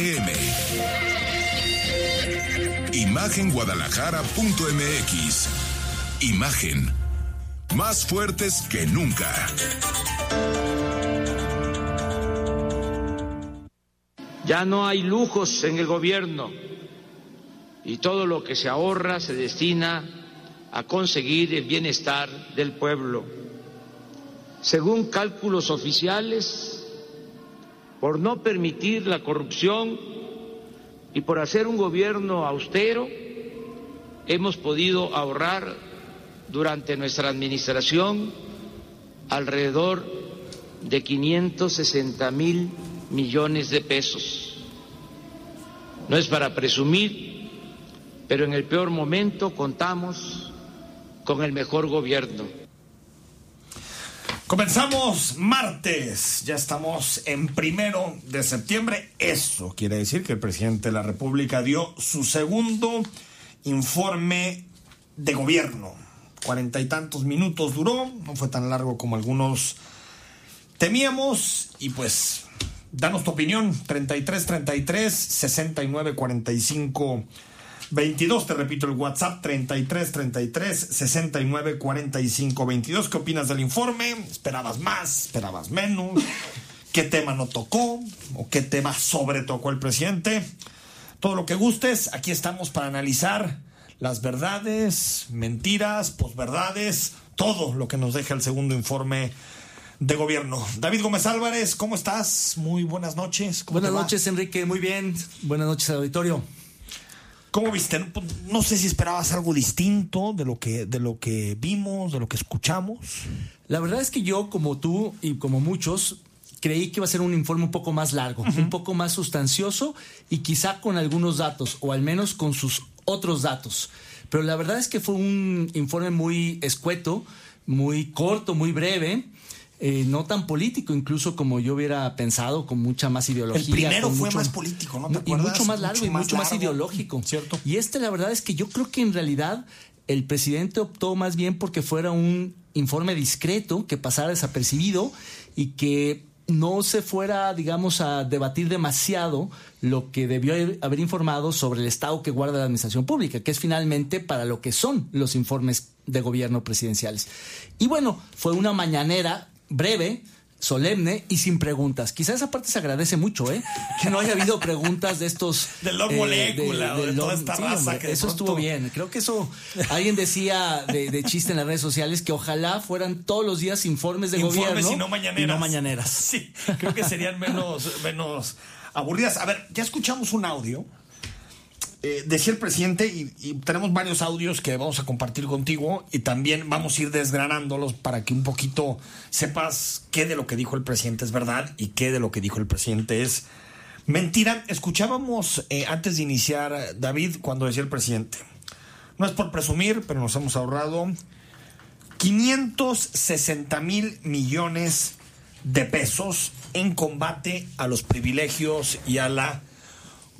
AM. Imagenguadalajara.mx. Imagen. Más fuertes que nunca. Ya no hay lujos en el gobierno y todo lo que se ahorra se destina a conseguir el bienestar del pueblo. Según cálculos oficiales, por no permitir la corrupción y por hacer un gobierno austero, hemos podido ahorrar durante nuestra administración alrededor de 560 mil millones de pesos. No es para presumir, pero en el peor momento contamos con el mejor gobierno. Comenzamos martes, ya estamos en primero de septiembre. Eso quiere decir que el presidente de la República dio su segundo informe de gobierno. Cuarenta y tantos minutos duró, no fue tan largo como algunos temíamos. Y pues, danos tu opinión: 33 33 69 45 22. Te repito el WhatsApp: 33 33 69 45 22. ¿Qué opinas del informe? ¿Esperabas más? ¿Esperabas menos? ¿Qué tema no tocó? ¿O qué tema sobre tocó el presidente? Todo lo que gustes, aquí estamos para analizar las verdades, mentiras, posverdades, todo lo que nos deja el segundo informe de gobierno. David Gómez Álvarez, ¿cómo estás? Muy buenas noches. Buenas noches, Enrique. Muy bien. Buenas noches, auditorio. ¿Cómo viste? No sé si esperabas algo distinto de lo que de lo que vimos, de lo que escuchamos. La verdad es que yo, como tú y como muchos, creí que iba a ser un informe un poco más largo, un poco más sustancioso y quizá con algunos datos, o al menos con sus otros datos. Pero la verdad es que fue un informe muy escueto, muy corto, muy breve. Eh, no tan político, incluso como yo hubiera pensado, con mucha más ideología. El primero fue más político, ¿no? y mucho más largo y mucho más ideológico. Cierto. Y este, la verdad es que yo creo que en realidad el presidente optó más bien porque fuera un informe discreto, que pasara desapercibido y que no se fuera, digamos, a debatir demasiado lo que debió haber informado sobre el estado que guarda la administración pública, que es finalmente para lo que son los informes de gobierno presidenciales. Y bueno, fue una mañanera breve, solemne y sin preguntas. Quizás esa parte se agradece mucho, ¿eh? Que no haya habido preguntas de estos... Del Lord eh, Molécula, de, de, toda esta sí, raza hombre, que de Eso pronto- estuvo bien. Creo que eso... Alguien decía de, de chiste en las redes sociales que ojalá fueran todos los días informes de Informes gobierno y no mañaneras. y no mañaneras. Sí, creo que serían menos, menos aburridas. A ver, ya escuchamos un audio. Eh, decía el presidente, y, y tenemos varios audios que vamos a compartir contigo, y también vamos a ir desgranándolos para que un poquito sepas qué de lo que dijo el presidente es verdad y qué de lo que dijo el presidente es mentira. Escuchábamos eh, antes de iniciar, David, cuando decía el presidente, no es por presumir, pero nos hemos ahorrado 560 mil millones de pesos en combate a los privilegios y a la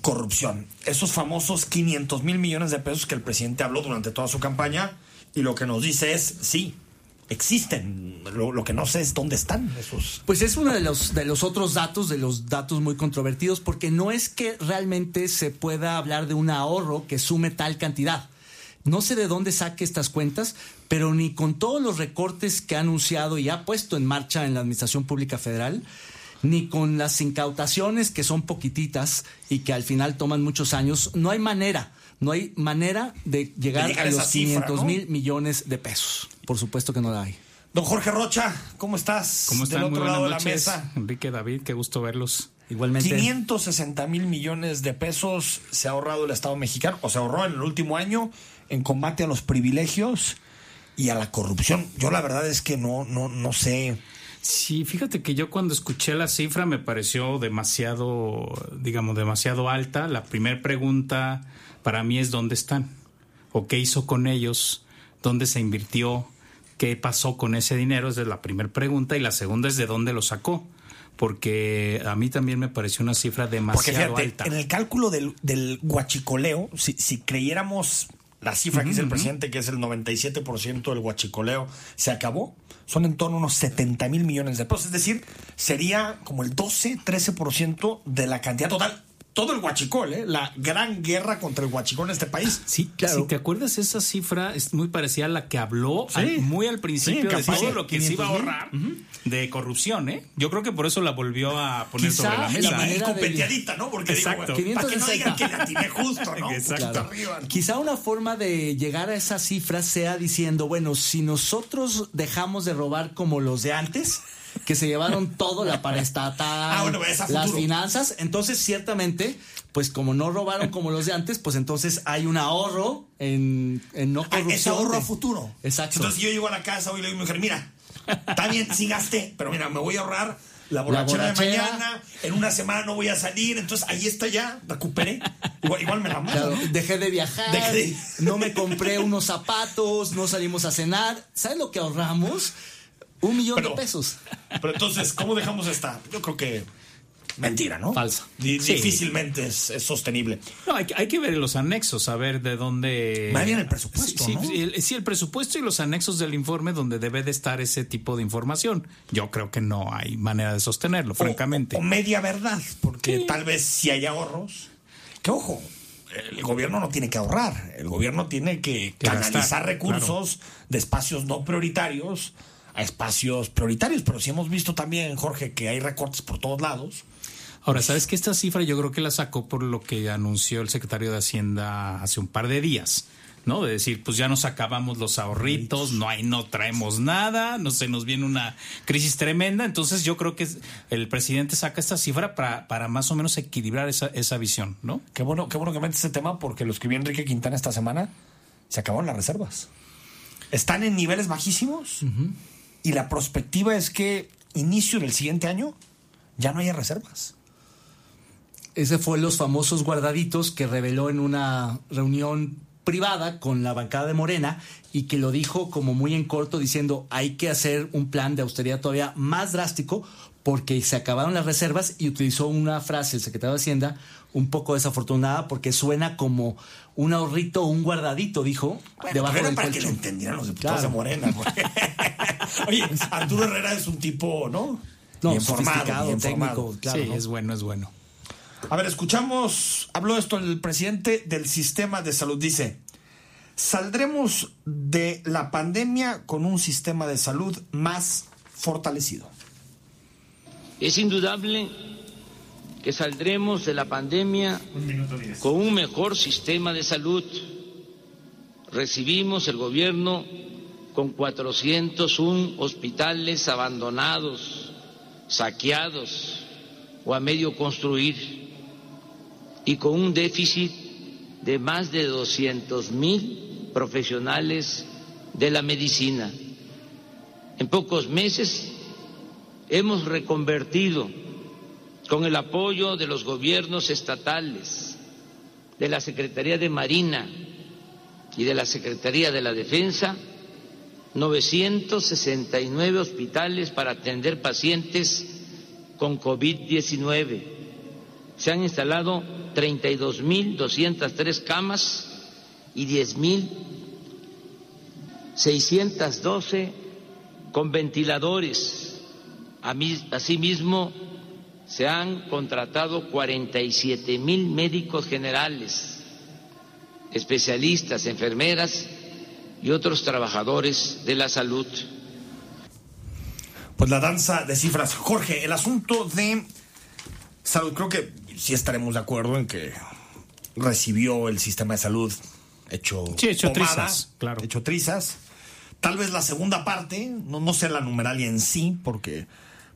corrupción. Esos famosos 500 mil millones de pesos que el presidente habló durante toda su campaña y lo que nos dice es, sí, existen. Lo, lo que no sé es dónde están esos. Pues es uno de los, de los otros datos, de los datos muy controvertidos, porque no es que realmente se pueda hablar de un ahorro que sume tal cantidad. No sé de dónde saque estas cuentas, pero ni con todos los recortes que ha anunciado y ha puesto en marcha en la Administración Pública Federal, ni con las incautaciones que son poquititas y que al final toman muchos años, no hay manera, no hay manera de llegar llegar a los cifra, 500 ¿no? mil millones de pesos. Por supuesto que no la hay. Don Jorge Rocha, ¿cómo estás? ¿Cómo están? Del Muy otro buenas lado de la noches. mesa. Enrique, David, qué gusto verlos. Igualmente. 560 mil millones de pesos se ha ahorrado el Estado mexicano, o se ahorró en el último año en combate a los privilegios y a la corrupción. Yo la verdad es que no, no, no sé. Sí, fíjate que yo cuando escuché la cifra me pareció demasiado, digamos, demasiado alta. La primera pregunta para mí es dónde están o qué hizo con ellos, dónde se invirtió, qué pasó con ese dinero. Esa es la primera pregunta y la segunda es de dónde lo sacó. Porque a mí también me pareció una cifra demasiado fíjate, alta. en el cálculo del, del guachicoleo, si, si creyéramos la cifra que dice el presidente, que es el 97% del guachicoleo, se acabó, son en torno a unos 70 mil millones de pesos. Es decir, sería como el 12, 13% de la cantidad total. Todo el huachicol, ¿eh? la gran guerra contra el huachicol en este país. Sí, claro. Si te acuerdas, esa cifra es muy parecida a la que habló muy al principio de todo lo que se iba a ahorrar de corrupción, ¿eh? Yo creo que por eso la volvió a poner sobre la mesa. La manera ¿eh? ¿no? Porque Exacto. Digo, para que no digan que la tiene justo, ¿no? Exacto. Quizá una forma de llegar a esa cifra sea diciendo, bueno, si nosotros dejamos de robar como los de antes que se llevaron todo, la paraestatal, ah, las finanzas. Entonces, ciertamente, pues como no robaron como los de antes, pues entonces hay un ahorro en, en no corrupción. Ah, ese ahorro a futuro. Exacto. Entonces yo llego a la casa hoy le digo a mi mujer, mira, está bien, sí gasté, pero mira, me voy a ahorrar la borrachera, de mañana, en una semana no voy a salir, entonces ahí está ya, recuperé. Igual, me la mando. dejé de viajar, no me compré unos zapatos, no salimos a cenar. ¿Sabes lo que ahorramos? Un millón de pesos. Pero entonces, ¿cómo dejamos esta? Yo creo que mentira, ¿no? Falsa. Difícilmente es, sostenible. No, hay, hay, que ver los anexos, a ver de dónde... Va bien el presupuesto, sí, ¿no? Sí el, presupuesto y los anexos del informe donde debe de estar ese tipo de información. Yo creo que no hay manera de sostenerlo, francamente. O media verdad, porque tal vez si hay ahorros... Que ojo, el gobierno no tiene que ahorrar, el gobierno tiene que, canalizar recursos de espacios no prioritarios a espacios prioritarios, pero sí hemos visto también, Jorge, que hay recortes por todos lados. Ahora, ¿sabes que esta cifra yo creo que la sacó por lo que anunció el secretario de Hacienda hace un par de días? ¿no? De decir, pues ya nos acabamos los ahorritos, no hay, no traemos nada, no se nos viene una crisis tremenda. Entonces yo creo que el presidente saca esta cifra para, para más o menos equilibrar esa, esa visión, ¿no? Qué bueno, qué bueno que metes ese tema porque lo escribió Enrique Quintana esta semana, se acabaron las reservas. Están en niveles bajísimos y la perspectiva es que inicio del siguiente año ya no haya reservas. Ese fue los famosos guardaditos que reveló en una reunión privada con la bancada de Morena y que lo dijo como muy en corto diciendo hay que hacer un plan de austeridad todavía más drástico porque se acabaron las reservas y utilizó una frase el secretario de Hacienda un poco desafortunada porque suena como un ahorrito o un guardadito, dijo, debajo del para que lo entendieran los diputados de Morena. Oye, Arturo Herrera es un tipo, ¿no? No, informado, técnico, claro. Sí, es bueno, es bueno. A ver, escuchamos, habló esto el presidente del sistema de salud, dice, saldremos de la pandemia con un sistema de salud más fortalecido. Es indudable que saldremos de la pandemia con un mejor sistema de salud. Recibimos el gobierno con 401 hospitales abandonados, saqueados o a medio construir y con un déficit de más de 200 mil profesionales de la medicina. En pocos meses hemos reconvertido con el apoyo de los gobiernos estatales, de la Secretaría de Marina y de la Secretaría de la Defensa, 969 hospitales para atender pacientes con COVID-19. Se han instalado 32.203 camas y 10.612 con ventiladores. Asimismo, se han contratado 47 mil médicos generales, especialistas, enfermeras y otros trabajadores de la salud. Pues la danza de cifras. Jorge, el asunto de salud, creo que sí estaremos de acuerdo en que recibió el sistema de salud hecho, sí, hecho trizas, claro. Hecho trizas. Tal vez la segunda parte, no, no sé la numeralia en sí, porque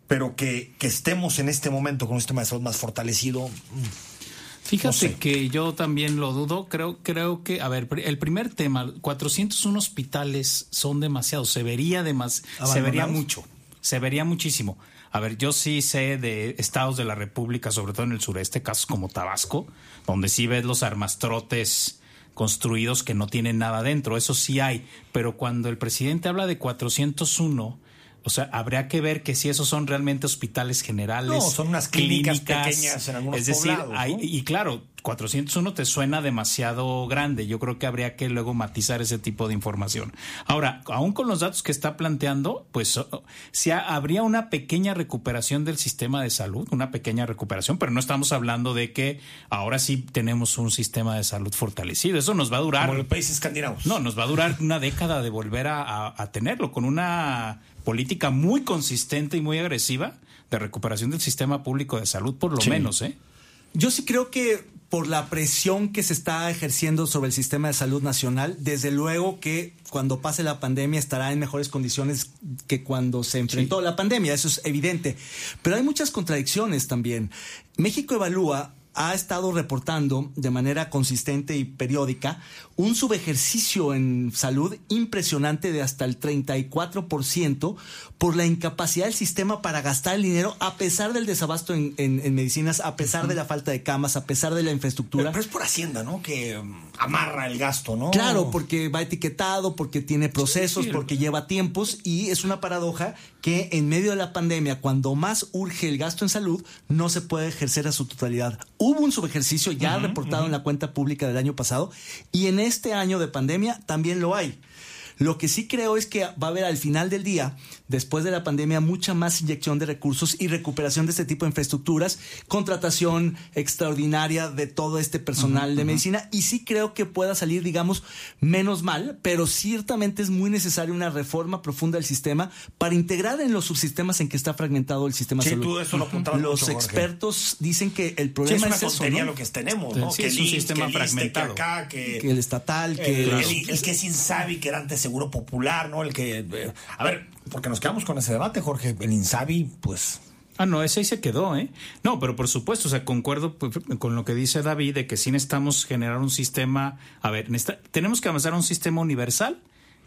pero que, estemos en este momento con un sistema de salud más fortalecido. Mm, Fíjate que yo también lo dudo. Creo, creo que, a ver, el primer tema, 401 hospitales son demasiados. Se vería demas, se vería mucho, se vería muchísimo. A ver, yo sí sé de estados de la República, sobre todo en el sureste, casos como Tabasco, donde sí ves los armastrotes construidos que no tienen nada dentro. Eso sí hay. Pero cuando el presidente habla de 401 O sea, habría que ver que si esos son realmente hospitales generales. No, son unas clínicas, pequeñas en algunos Es decir, poblados, hay- ¿no? y claro, 401 te suena demasiado grande. Yo creo que habría que luego matizar ese tipo de información. Ahora, aún con los datos que está planteando, pues si ha- habría una pequeña recuperación del sistema de salud, una pequeña recuperación, pero no estamos hablando de que ahora sí tenemos un sistema de salud fortalecido. Eso nos va a durar. Como los países escandinavos. No, nos va a durar una década de volver a, a- a tenerlo con una política muy consistente y muy agresiva de recuperación del sistema público de salud, por lo Sí. menos, ¿eh? Yo sí creo que por la presión que se está ejerciendo sobre el sistema de salud nacional, desde luego que cuando pase la pandemia estará en mejores condiciones que cuando se enfrentó la pandemia, eso es evidente. Pero hay muchas contradicciones también. México Evalúa ha estado reportando de manera consistente y periódica un subejercicio en salud impresionante de hasta el 34% por la incapacidad del sistema para gastar el dinero a pesar del desabasto en, en- en medicinas, a pesar de la falta de camas, a pesar de la infraestructura. pero es por Hacienda, ¿no? Que um, amarra el gasto, ¿no? Claro, porque va etiquetado, porque tiene procesos, sí. porque lleva tiempos y es una paradoja que en medio de la pandemia, cuando más urge el gasto en salud, no se puede ejercer a su totalidad. Hubo un subejercicio ya reportado en la cuenta pública del año pasado y en este año de pandemia también lo hay. Lo que sí creo es que va a haber al final del día, después de la pandemia, mucha más inyección de recursos y recuperación de este tipo de infraestructuras, contratación extraordinaria de todo este personal de medicina y sí creo que pueda salir, digamos, menos mal, pero ciertamente es muy necesaria una reforma profunda del sistema para integrar en los subsistemas en que está fragmentado el sistema Sí, salud. tú eso lo apuntabas Los mucho, Jorge. expertos dicen que el Sí, problema es una es eso, lo que tenemos, ¿no? Sí, que es el un sistema que ISSSTE, fragmentado. Que acá, que... que el estatal, que el- el que es Insabi, que era antes Seguro Popular, ¿no? El que... eh, a ver, porque nos quedamos con ese debate, Jorge. El Insabi, pues... Ah, no, ese ahí se quedó, ¿eh? No, pero por supuesto, o sea, concuerdo con lo que dice David de que sí necesitamos generar un sistema, a ver, tenemos que avanzar a un sistema universal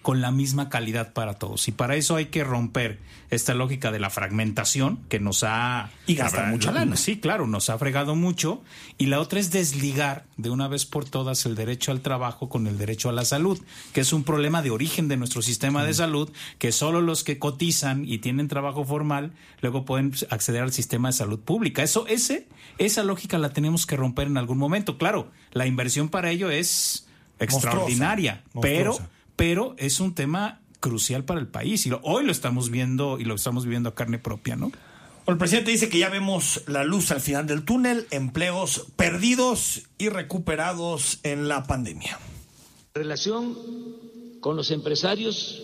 con la misma calidad para todos. Y para eso hay que romper esta lógica de la fragmentación que nos ha... Y gastar mucha lana. Sí, claro, nos ha fregado mucho. Y la otra es desligar de una vez por todas el derecho al trabajo con el derecho a la salud, que es un problema de origen de nuestro sistema de salud, que solo los que cotizan y tienen trabajo formal luego pueden acceder al sistema de salud pública. Eso, ese, esa lógica la tenemos que romper en algún momento. Claro, la inversión para ello es extraordinaria, monstruosa. pero es un tema crucial para el país y lo- hoy lo estamos viendo y lo estamos viviendo a carne propia, ¿no? El presidente dice que ya vemos la luz al final del túnel, empleos perdidos y recuperados en la pandemia. La relación con los empresarios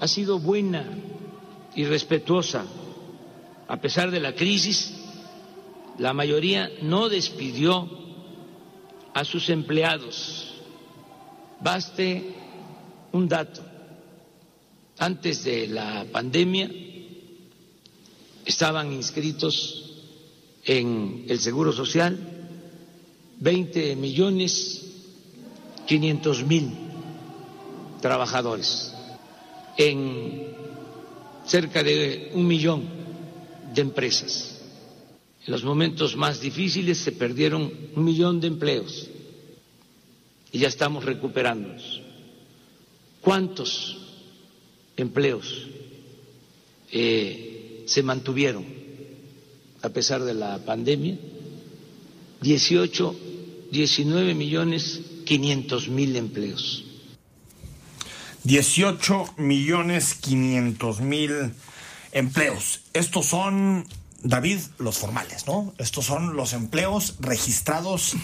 ha sido buena y respetuosa. A pesar de la crisis, la mayoría no despidió a sus empleados. Baste un dato. Antes de la pandemia estaban inscritos en el Seguro Social 20 millones 500 mil trabajadores en cerca de un millón de empresas. En los momentos más difíciles se perdieron un millón de empleos y ya estamos recuperándonos. ¿Cuántos empleos eh, se mantuvieron a pesar de la pandemia? 18, 19 millones 500 mil empleos. 18 millones 500 mil empleos. Estos son, David, los formales, ¿no? Estos son los empleos registrados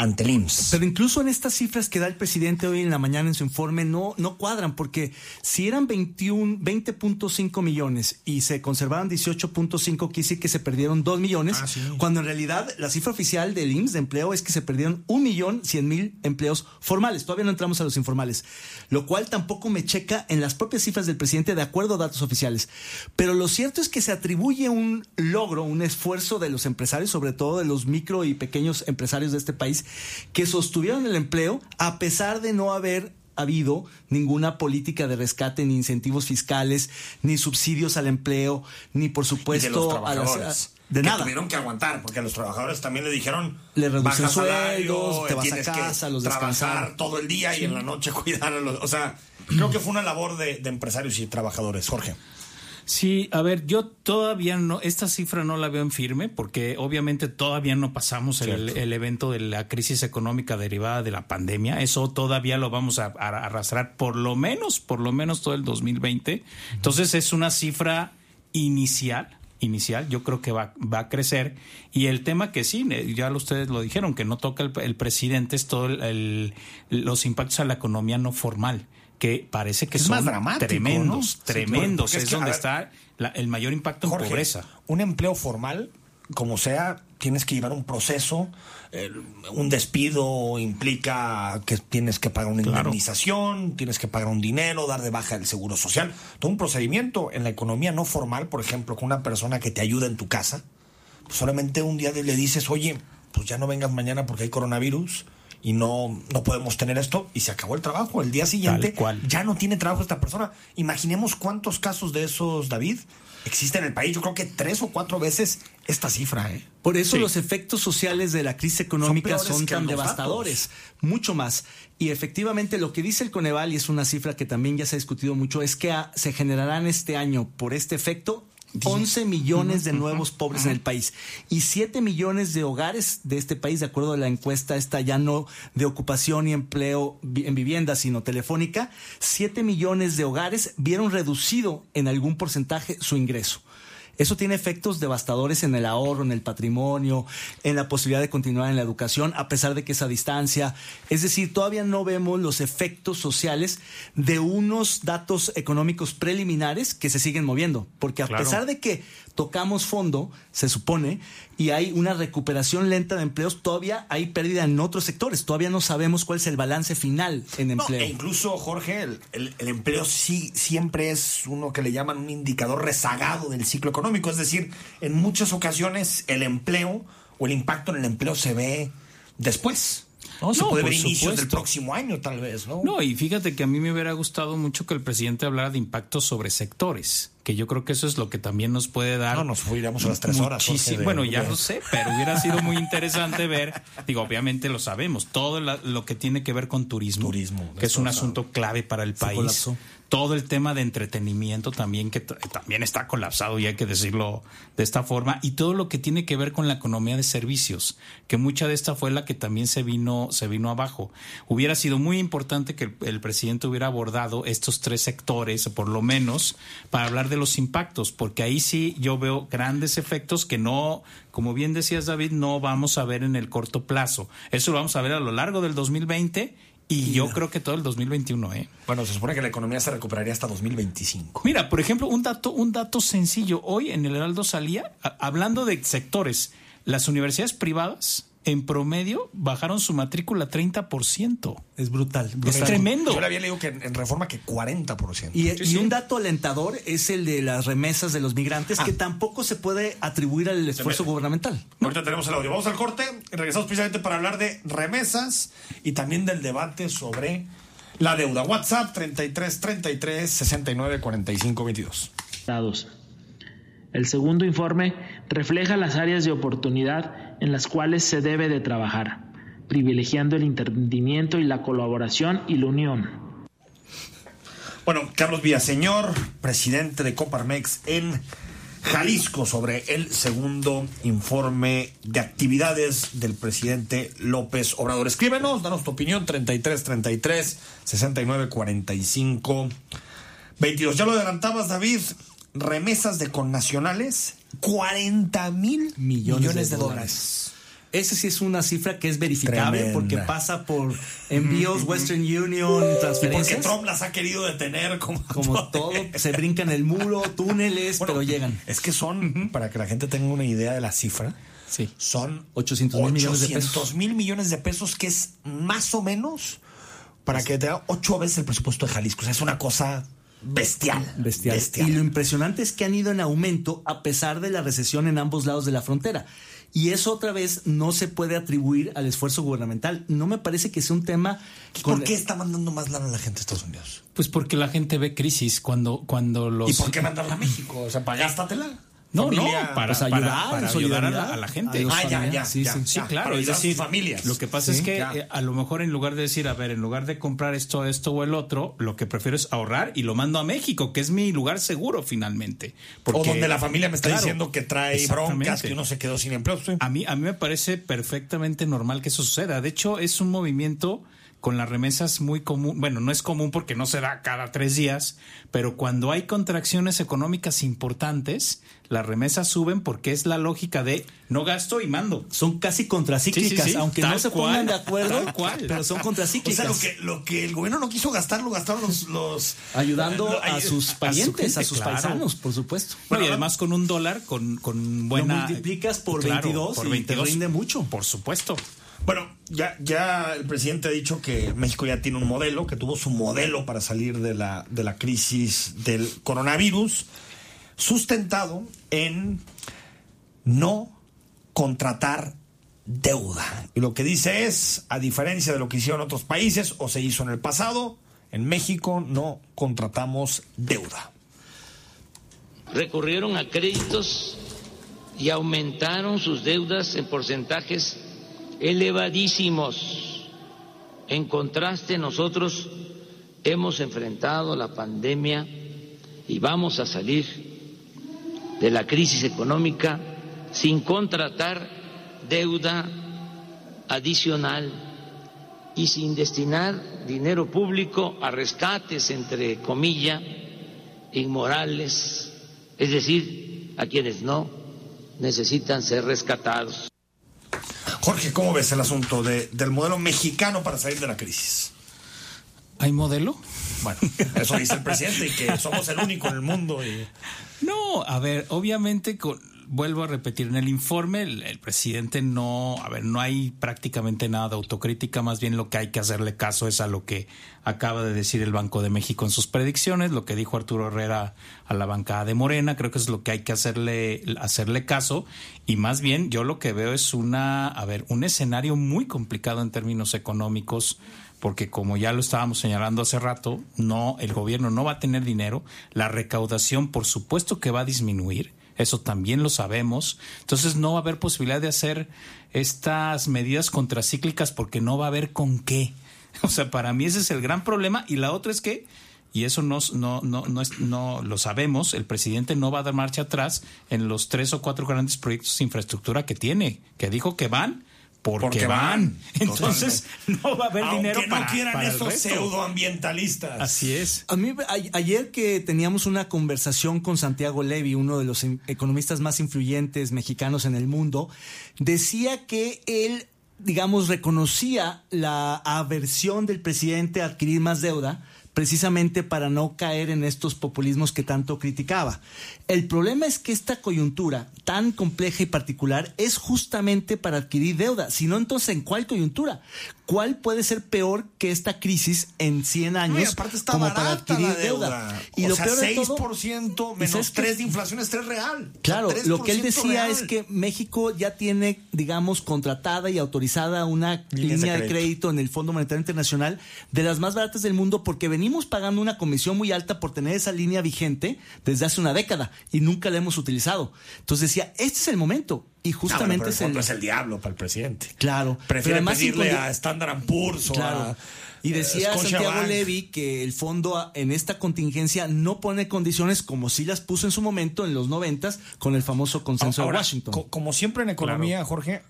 ante el IMSS. Pero incluso en estas cifras que da el presidente hoy en la mañana en su informe no, no cuadran, porque si eran 21, 20.5 millones y se conservaron 18.5, quiere decir que se perdieron 2 millones, Ah, sí. cuando en realidad la cifra oficial del IMSS de empleo es que se perdieron 1 millón 100 mil empleos formales. Todavía no entramos a los informales, lo cual tampoco me checa en las propias cifras del presidente de acuerdo a datos oficiales. Pero lo cierto es que se atribuye un logro, un esfuerzo de los empresarios, sobre todo de los micro y pequeños empresarios de este país, que sostuvieron el empleo a pesar de no haber habido ninguna política de rescate, ni incentivos fiscales, ni subsidios al empleo, ni por supuesto de los a las- trabajadores. de que nada. tuvieron que aguantar, porque a los trabajadores también le dijeron... Le reducen sueldos, te vas a casa, los descansar. todo el día y en la noche cuidar a los... O sea, creo que fue una labor de, de empresarios y trabajadores, Jorge. Sí, a ver, yo todavía no, esta cifra no la veo en firme porque obviamente todavía no pasamos el, el, evento de la crisis económica derivada de la pandemia. Eso todavía lo vamos a, a, arrastrar por lo menos, por lo menos todo el 2020. Entonces es una cifra inicial inicial, yo creo que va, va a crecer. Y el tema que sí, eh, ya ustedes lo dijeron, que no toca el, el presidente, es todo el, los impactos a la economía no formal que parece que es son más tremendos, ¿no? tremendos. Sí, es, es que, donde ver, está la, el mayor impacto Jorge, en pobreza. Un empleo formal, como sea, tienes que llevar un proceso. Eh, un despido implica que tienes que pagar una Claro. indemnización, tienes que pagar un dinero, dar de baja el seguro social. Todo un procedimiento en la economía no formal, por ejemplo, con una persona que te ayuda en tu casa. Pues solamente un día le dices, oye, pues ya no vengas mañana porque hay coronavirus y no, no podemos tener esto y se acabó el trabajo. El día siguiente cual. ya no tiene trabajo esta persona. Imaginemos cuántos casos de esos, David, existen en el país. Yo creo que tres o cuatro veces esta cifra. ¿eh? Por eso Sí. los efectos sociales de la crisis económica Son tan devastadores, mucho más. Y efectivamente lo que dice el Coneval, y es una cifra que también ya se ha discutido mucho, es que se generarán este año por este efecto 11 millones de nuevos pobres en el país y 7 millones de hogares de este país, de acuerdo a la encuesta esta ya no de ocupación y empleo en vivienda, sino telefónica, 7 millones de hogares vieron reducido en algún porcentaje su ingreso. Eso tiene efectos devastadores en el ahorro, en el patrimonio, en la posibilidad de continuar en la educación, a pesar de que es a distancia. Es decir, todavía no vemos los efectos sociales de unos datos económicos preliminares que se siguen moviendo. Porque a Claro. pesar de que tocamos fondo, se supone, y hay una recuperación lenta de empleos, todavía hay pérdida en otros sectores. Todavía no sabemos cuál es el balance final en No, empleo. e incluso, Jorge, el, el- el empleo sí siempre es uno que le llaman un indicador rezagado del ciclo económico. Es decir, en muchas ocasiones el empleo o el impacto en el empleo se ve después. ¿no? Se No, puede ver inicios del próximo año, tal vez, ¿no? No, y fíjate que a mí me hubiera gustado mucho que el presidente hablara de impactos sobre sectores, que yo creo que eso es lo que también nos puede dar. No, nos iríamos a las tres horas, de- bueno, ya de- lo sé, pero hubiera sido muy interesante ver, digo, obviamente lo sabemos, todo la- lo que tiene que ver con turismo, Turismo, que es un asunto clave para el país. colapsó. Todo el tema de entretenimiento también, que también está colapsado y hay que decirlo de esta forma, y todo lo que tiene que ver con la economía de servicios, que mucha de esta fue la que también se vino, se vino abajo. Hubiera sido muy importante que el, el presidente hubiera abordado estos tres sectores, por lo menos, para hablar de los impactos, porque ahí sí yo veo grandes efectos que no, como bien decías David, no vamos a ver en el corto plazo. Eso lo vamos a ver a lo largo del 2020 y yo creo que todo el 2021, ¿eh? Bueno, se supone que la economía se recuperaría hasta 2025. Mira, por ejemplo, un dato, un dato sencillo. Hoy en el Heraldo salía, a- hablando de sectores, las universidades privadas en promedio bajaron su matrícula 30%. Es brutal. Es tremendo. Yo le había leído que en, en reforma que 40%. Y, Sí, y sí. un dato alentador es el de las remesas de los migrantes, que tampoco se puede atribuir al esfuerzo gubernamental. Ahorita tenemos el audio. Vamos al corte y regresamos precisamente para hablar de remesas y también del debate sobre la deuda. WhatsApp 33 33 69 45 22. Estados. El segundo informe refleja las áreas de oportunidad en las cuales se debe de trabajar, privilegiando el entendimiento y la colaboración y la unión. Bueno, Carlos Villaseñor, presidente de Coparmex en Jalisco, sobre el segundo informe de actividades del presidente López Obrador. Escríbenos, danos tu opinión, 33 33 69 45 22. Ya lo adelantabas, David. Remesas de connacionales, 40 mil millones, de, dólares. Esa sí es una cifra que es verificable Tremenda. porque pasa por envíos, Western Union, Y porque transferencias. Trump las ha querido detener como, Como todo, se brincan el muro, túneles, Bueno, pero llegan. Es que son, para que la gente tenga una idea de la cifra, Sí. son 800 mil millones de 800 pesos. mil millones de pesos, que es más o menos para que te da ocho veces el presupuesto de Jalisco. O sea, es una cosa bestial. Bestial. Y lo impresionante es que han ido en aumento a pesar de la recesión en ambos lados de la frontera. Y eso otra vez no se puede atribuir al esfuerzo gubernamental. No me parece que sea un tema ¿Por con- qué está mandando más lana la gente a Estados Unidos? Pues porque la gente ve crisis cuando, cuando los... ¿Y por qué mandarla a México? O sea, para gástatela. No, familia? no, para, Pues ayudar, para ayudar a la, solidaridad a la gente. a Ah, ya, ya. Sí, ya, sí. Sí, ya, claro, es decir, familias. lo que pasa es que ya. eh, a lo mejor en lugar de decir, a ver, en lugar de comprar esto, esto o el otro, lo que prefiero es ahorrar y lo mando a México, que es mi lugar seguro finalmente. o donde la familia me está Claro, diciendo que trae broncas, que uno se quedó sin empleo. Sí. A mí, a mí me parece perfectamente normal que eso suceda. De hecho, es un movimiento con las remesas muy común. Bueno, no es común porque no se da cada tres días, pero cuando hay contracciones económicas importantes, las remesas suben porque es la lógica de no gasto y mando. Son casi contracíclicas, Sí, sí, sí, aunque no se cual, pongan de acuerdo, tal cual. pero son O contracíclicas. sea, lo que, lo que el gobierno no quiso gastar, lo gastaron los... los Ayudando lo- a sus a su parientes, a, sus claro. paisanos, por supuesto. Bueno, y además con un dólar, con, con buena... multiplicas por Claro, 22 y te rinde mucho. Por supuesto. Bueno, ya, ya el presidente ha dicho que México ya tiene un modelo, que tuvo su modelo para salir de la, de la crisis del coronavirus, sustentado en no contratar deuda. Y lo que dice es, a diferencia de lo que hicieron otros países o se hizo en el pasado, en México no contratamos deuda. recurrieron a créditos y aumentaron sus deudas en porcentajes elevadísimos. En contraste, nosotros hemos enfrentado la pandemia y vamos a salir de la crisis económica sin contratar deuda adicional y sin destinar dinero público a rescates, entre comillas, inmorales, es decir, a quienes no necesitan ser rescatados. Jorge, ¿cómo ves el asunto de- del modelo mexicano para salir de la crisis? ¿Hay modelo? Bueno, eso dice el presidente y que somos el único en el mundo. y- No, a ver, obviamente, con- vuelvo a repetir, en el informe el, presidente no, a ver, no hay prácticamente nada de autocrítica, más bien lo que hay que hacerle caso es a lo que acaba de decir el Banco de México en sus predicciones, lo que dijo Arturo Herrera a la bancada de Morena, creo que es lo que hay que hacerle, hacerle caso, y más bien yo lo que veo es una, a ver, un escenario muy complicado en términos económicos, porque como ya lo estábamos señalando hace rato, no, el gobierno no va a tener dinero, la recaudación por supuesto que va a disminuir, eso también lo sabemos, entonces no va a haber posibilidad de hacer estas medidas contracíclicas porque no va a haber con qué. O sea, para mí ese es el gran problema y la otra es que y eso no, no, no, no, es- no lo sabemos, el presidente no va a dar marcha atrás en los tres o cuatro grandes proyectos de infraestructura que tiene, que dijo que van porque, Porque van. van, Entonces no va a haber Aunque dinero no para, quieran para el esos pseudoambientalistas. Así es. A mí, a- ayer que teníamos una conversación con Santiago Levy, uno de los economistas más influyentes mexicanos en el mundo, decía que él, digamos, reconocía la aversión del presidente a adquirir más deuda precisamente para no caer en estos populismos que tanto criticaba. El problema es que esta coyuntura tan compleja y particular es justamente para adquirir deuda. Si no, entonces, ¿en cuál coyuntura? ¿Cuál puede ser peor que esta crisis en 100 No, y años aparte está como barata para adquirir la deuda? deuda. Y o lo sea, peor de todo, 6% ¿y menos sabes qué? 3 de inflación es 3 real. Claro, O sea, lo que él 3% decía real. es que México ya tiene, digamos, contratada y autorizada una línea de crédito. crédito en el Fondo Monetario Internacional de las más baratas del mundo porque venimos pagando una comisión muy alta por tener esa línea vigente desde hace una década y nunca la hemos utilizado. Entonces decía, este es el momento y Ah, justamente el es el... es el diablo para el presidente. Claro, Prefiere además pedirle incluye- a Standard Poor's o Claro. a Y decía eh, Santiago Scotiabank. Levy que el fondo en esta contingencia no pone condiciones como sí las puso en su momento en los noventas con el famoso consenso Ahora, de Washington. co- como siempre en economía, Jorge,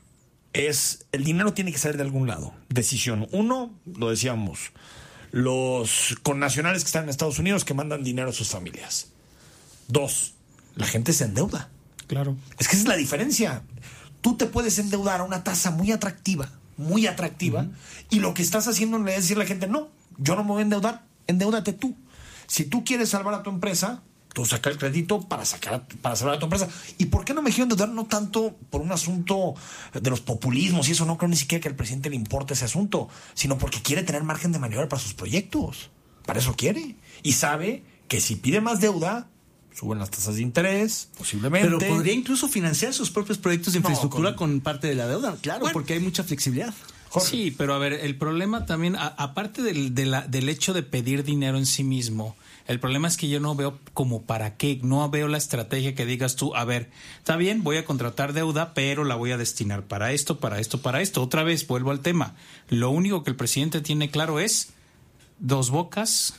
es el dinero tiene que salir de algún lado. Decisión. Uno, lo decíamos, los connacionales que están en Estados Unidos que mandan dinero a sus familias. Dos, la gente se endeuda. Claro. Es que esa es la diferencia. Tú te puedes endeudar a una tasa muy atractiva, muy atractiva, y lo que estás haciendo es decirle a la gente, no, yo no me voy a endeudar, endeudate tú. Si tú quieres salvar a tu empresa, tú saca el crédito para, sacar, para salvar a tu empresa. ¿Y por qué no me quiero endeudar? No tanto por un asunto de los populismos y eso, no creo ni siquiera que al presidente le importe ese asunto, sino porque quiere tener margen de maniobra para sus proyectos. Para eso quiere. Y sabe que si pide más deuda, suben las tasas de interés, posiblemente. Pero podría incluso financiar sus propios proyectos de No, infraestructura con- con, parte de la deuda, claro, Bueno. porque hay mucha flexibilidad. Sí, pero a ver, el problema también, aparte del, del hecho de pedir dinero en sí mismo, el problema es que yo no veo como para qué, no veo la estrategia que digas tú, a ver, está bien, voy a contratar deuda, pero la voy a destinar para esto, para esto, para esto. Otra vez, vuelvo al tema. Lo único que el presidente tiene claro es dos bocas,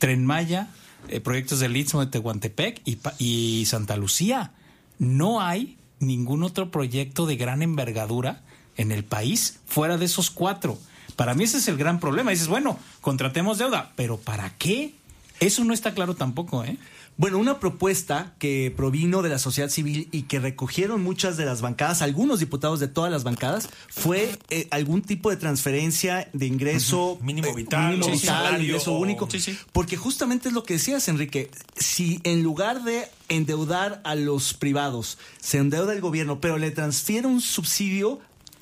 tren Maya, eh, proyectos del Istmo de Tehuantepec y, y Santa Lucía. No hay ningún otro proyecto de gran envergadura en el país fuera de esos cuatro. Para mí ese es el gran problema. Dices, bueno, contratemos deuda, pero ¿para qué? Eso no está claro tampoco, ¿eh? Bueno, una propuesta que provino de la sociedad civil y que recogieron muchas de las bancadas, algunos diputados de todas las bancadas, fue eh, algún tipo de transferencia de ingreso mínimo eh, vital, mínimo vital ingreso único. Porque justamente es lo que decías, Enrique. Si en lugar de endeudar a los privados, se endeuda el gobierno, pero le transfiere un subsidio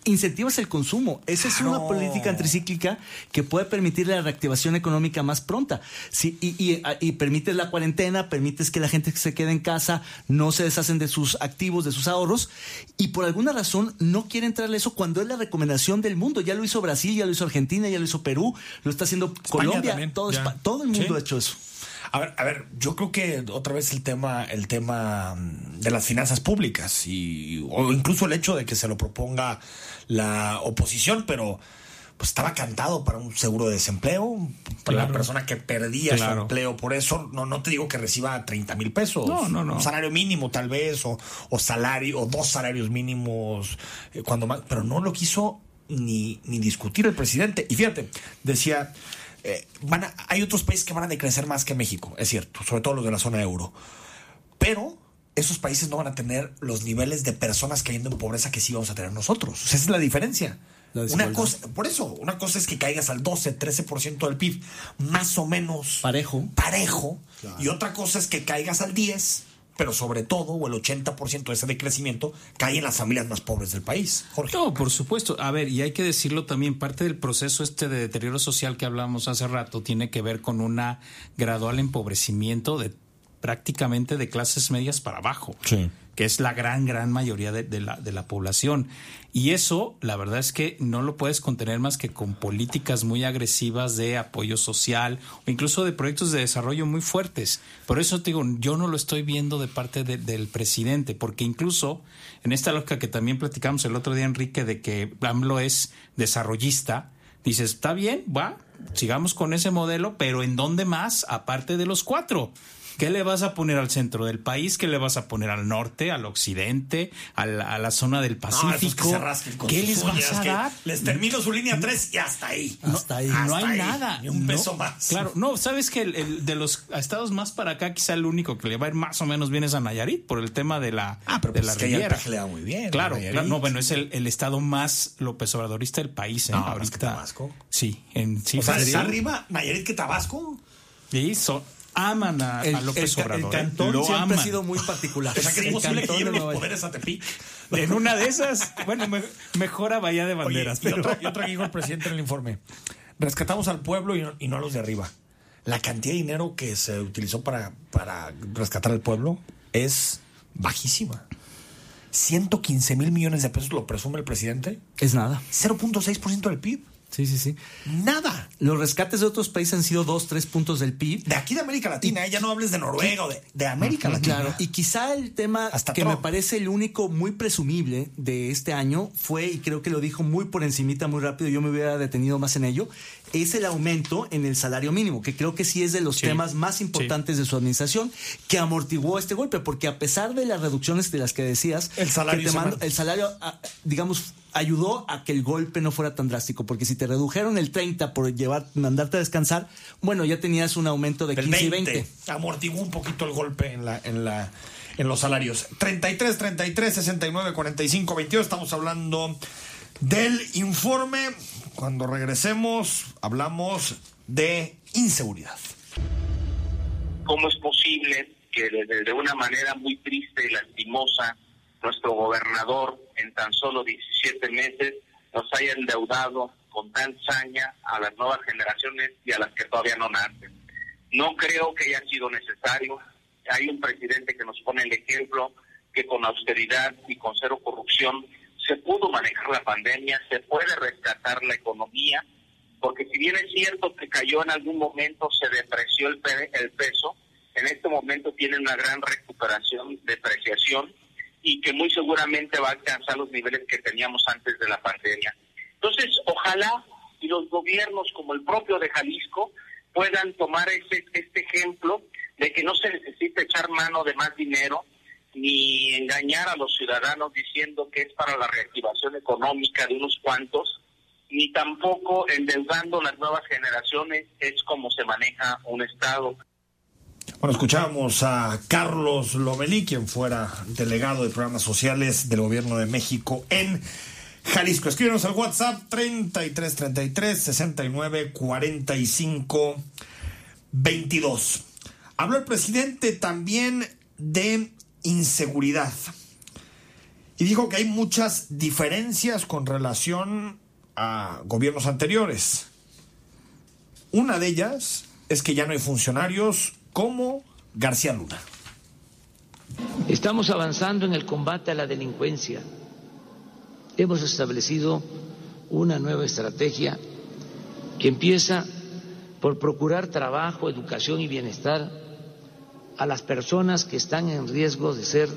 incentivas el consumo. Esa es una política anticíclica que puede permitir la reactivación económica más pronta. Sí, y, y, permites la cuarentena, permites que la gente se quede en casa, no se deshacen de sus activos, de sus ahorros, y por alguna razón no quiere entrarle eso cuando es la recomendación del mundo. Ya lo hizo Brasil, ya lo hizo Argentina, ya lo hizo Perú, lo está haciendo Colombia, todo, todo el mundo ha hecho eso. A ver, a ver, yo creo que otra vez el tema, el tema mm, de las finanzas públicas y o incluso el hecho de que se lo proponga la oposición, pero pues estaba cantado para un seguro de desempleo, para la persona que perdía su empleo por eso, no, no te digo que reciba 30 mil pesos, no, no, no. un salario mínimo tal vez, o, o salario, o dos salarios mínimos, eh, cuando más, pero no lo quiso ni, ni discutir el presidente. Y fíjate, decía, eh, van hay otros países que van a decrecer más que México, es cierto, sobre todo los de la zona euro. Pero esos países no van a tener los niveles de personas cayendo en pobreza que sí vamos a tener nosotros. esa es la diferencia. una cosa, por eso, una cosa es que caigas al 12, 13% del PIB, más o menos parejo. Parejo. Y otra cosa es que caigas al 10, pero sobre todo, o el 80% de ese decrecimiento cae en las familias más pobres del país. Jorge. No, por supuesto. A ver, y hay que decirlo también, parte del proceso este de deterioro social que hablamos hace rato tiene que ver con un gradual empobrecimiento de prácticamente de clases medias para abajo. Sí que es la gran, gran mayoría de, la, de la población. Y eso, la verdad es que no lo puedes contener más que con políticas muy agresivas de apoyo social o incluso de proyectos de desarrollo muy fuertes. Por eso te digo, yo no lo estoy viendo de parte del presidente, porque incluso en esta lógica que también platicamos el otro día, Enrique, de que AMLO es desarrollista, dices, está bien, va, sigamos con ese modelo, pero ¿en dónde más? Aparte de los cuatro. ¿Qué le vas a poner al centro del país? ¿Qué le vas a poner al norte, al occidente, a la, zona del Pacífico? ¿Qué les vas a dar? Les termino su línea 3 y hasta ahí. hasta ahí. no hay nada. Ni un peso más. Claro, no, sabes que el, de los estados más para acá, quizá el único que le va a ir más o menos bien es a Nayarit por el tema de la, ah, pero de pues la es que le da muy bien. Claro, no, bueno, es el, estado más López Obradorista del país. ¿eh? No, ahorita. Tabasco. Sí, en sí. O sea, ¿está arriba Nayarit que Tabasco? Sí, son, aman a, López Obrador. El ¿eh? cantón siempre ha sido muy particular. O sea, que es posible que lleven los poderes a Tepic. En una de esas, bueno, mejor a Bahía de Banderas. y, otra, que dijo el presidente en el informe. Rescatamos al pueblo y no, a los de arriba. La cantidad de dinero que se utilizó para, para rescatar al pueblo es bajísima. 115 mil millones de pesos lo presume el presidente. Es nada. 0.6% del PIB. Sí, sí, sí. Nada. Los rescates de otros países han sido dos, tres puntos del PIB. De aquí de América Latina, ¿eh? ya no hables de Noruega o de, América Latina. Claro, y quizá el tema que me parece el único muy presumible de este año fue, y creo que lo dijo muy por encimita, muy rápido, yo me hubiera detenido más en ello, es el aumento en el salario mínimo, que creo que sí es de los temas más importantes de su administración, que amortiguó este golpe, porque a pesar de las reducciones de las que decías, el salario, el salario ah, digamos, ayudó a que el golpe no fuera tan drástico, porque si te redujeron el 30 por llevar, mandarte a descansar, bueno, ya tenías un aumento de 15 y 20. Amortiguó un poquito el golpe en la, en la, en los salarios. 33, 33, 69, 45, 22. Estamos hablando del informe. Cuando regresemos, hablamos de inseguridad. ¿Cómo es posible que de una manera muy triste y lastimosa nuestro gobernador en tan solo 17 meses nos haya endeudado con tan saña a las nuevas generaciones y a las que todavía no nacen. No creo que haya sido necesario. Hay un presidente que nos pone el ejemplo que con austeridad y con cero corrupción se pudo manejar la pandemia, se puede rescatar la economía, porque si bien es cierto que cayó en algún momento, se depreció el, el peso, en este momento tiene una gran recuperación, depreciación, y que muy seguramente va a alcanzar los niveles que teníamos antes de la pandemia. Entonces, ojalá y los gobiernos como el propio de Jalisco puedan tomar este, este ejemplo de que no se necesita echar mano de más dinero ni engañar a los ciudadanos diciendo que es para la reactivación económica de unos cuantos, ni tampoco endeudando las nuevas generaciones es como se maneja un Estado. Bueno, escuchamos a Carlos Lomelí, quien fuera delegado de programas sociales del gobierno de México en Jalisco. Escríbenos al WhatsApp 3333 69 45 22. Habló el presidente también de inseguridad y dijo que hay muchas diferencias con relación a gobiernos anteriores. Una de ellas es que ya no hay funcionarios como García Luna. Estamos avanzando en el combate a la delincuencia. Hemos establecido una nueva estrategia que empieza por procurar trabajo, educación y bienestar a las personas que están en riesgo de ser